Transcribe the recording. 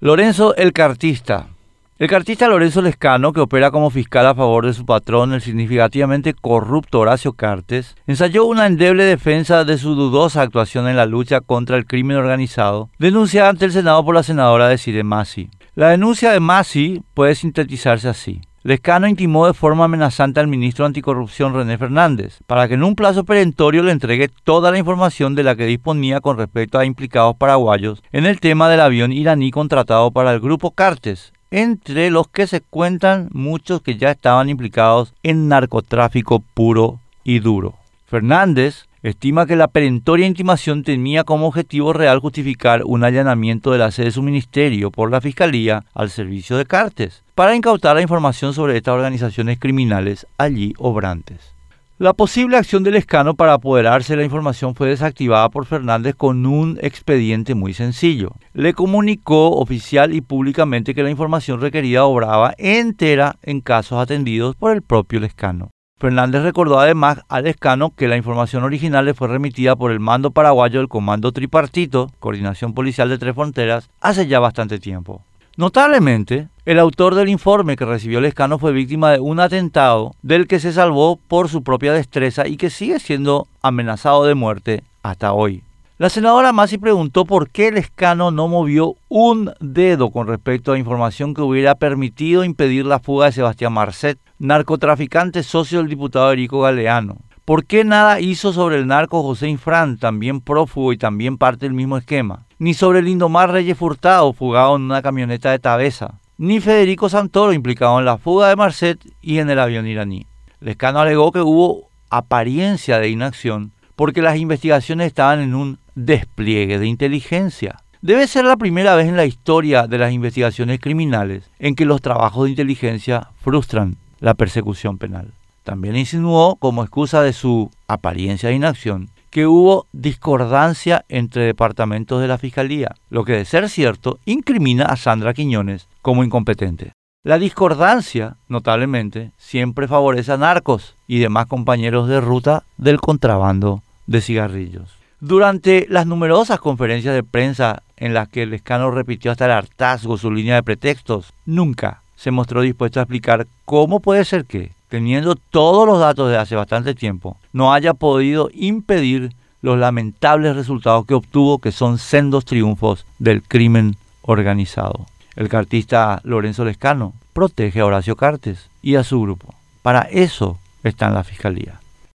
Lorenzo el Cartista. El cartista Lorenzo Lescano, que opera como fiscal a favor de su patrón, el significativamente corrupto Horacio Cartes, ensayó una endeble defensa de su dudosa actuación en la lucha contra el crimen organizado, denunciada ante el Senado por la senadora Desiree Masi. La denuncia de Masi puede sintetizarse así. Lescano intimó de forma amenazante al ministro anticorrupción René Fernández para que en un plazo perentorio le entregue toda la información de la que disponía con respecto a implicados paraguayos en el tema del avión iraní contratado para el grupo Cartes, entre los que se cuentan muchos que ya estaban implicados en narcotráfico puro y duro. Fernández estima que la perentoria intimación tenía como objetivo real justificar un allanamiento de la sede de su ministerio por la Fiscalía al servicio de Cartes para incautar la información sobre estas organizaciones criminales allí obrantes. La posible acción del escano para apoderarse de la información fue desactivada por Fernández con un expediente muy sencillo. Le comunicó oficial y públicamente que la información requerida obraba entera en casos atendidos por el propio Lescano. Fernández recordó además al escano que la información original le fue remitida por el mando paraguayo del Comando Tripartito, Coordinación Policial de Tres Fronteras, hace ya bastante tiempo. Notablemente, el autor del informe que recibió el escano fue víctima de un atentado del que se salvó por su propia destreza y que sigue siendo amenazado de muerte hasta hoy. La senadora Masi preguntó por qué el escano no movió un dedo con respecto a información que hubiera permitido impedir la fuga de Sebastián Marcet, narcotraficante socio del diputado Erico Galeano. ¿Por qué nada hizo sobre el narco José Infran, también prófugo y también parte del mismo esquema? Ni sobre el Indomar Reyes Furtado, fugado en una camioneta de Tabesa. Ni Federico Santoro, implicado en la fuga de Marcet y en el avión iraní. Lescano alegó que hubo apariencia de inacción porque las investigaciones estaban en un despliegue de inteligencia. Debe ser la primera vez en la historia de las investigaciones criminales en que los trabajos de inteligencia frustran la persecución penal. También insinuó, como excusa de su apariencia de inacción, que hubo discordancia entre departamentos de la Fiscalía, lo que de ser cierto incrimina a Sandra Quiñones como incompetente. La discordancia, notablemente, siempre favorece a narcos y demás compañeros de ruta del contrabando de cigarrillos. Durante las numerosas conferencias de prensa en las que el escano repitió hasta el hartazgo su línea de pretextos, nunca se mostró dispuesto a explicar cómo puede ser que, teniendo todos los datos de hace bastante tiempo, no haya podido impedir los lamentables resultados que obtuvo, que son sendos triunfos del crimen organizado. El cartista Lorenzo Lescano protege a Horacio Cartes y a su grupo. Para eso está en la Fiscalía.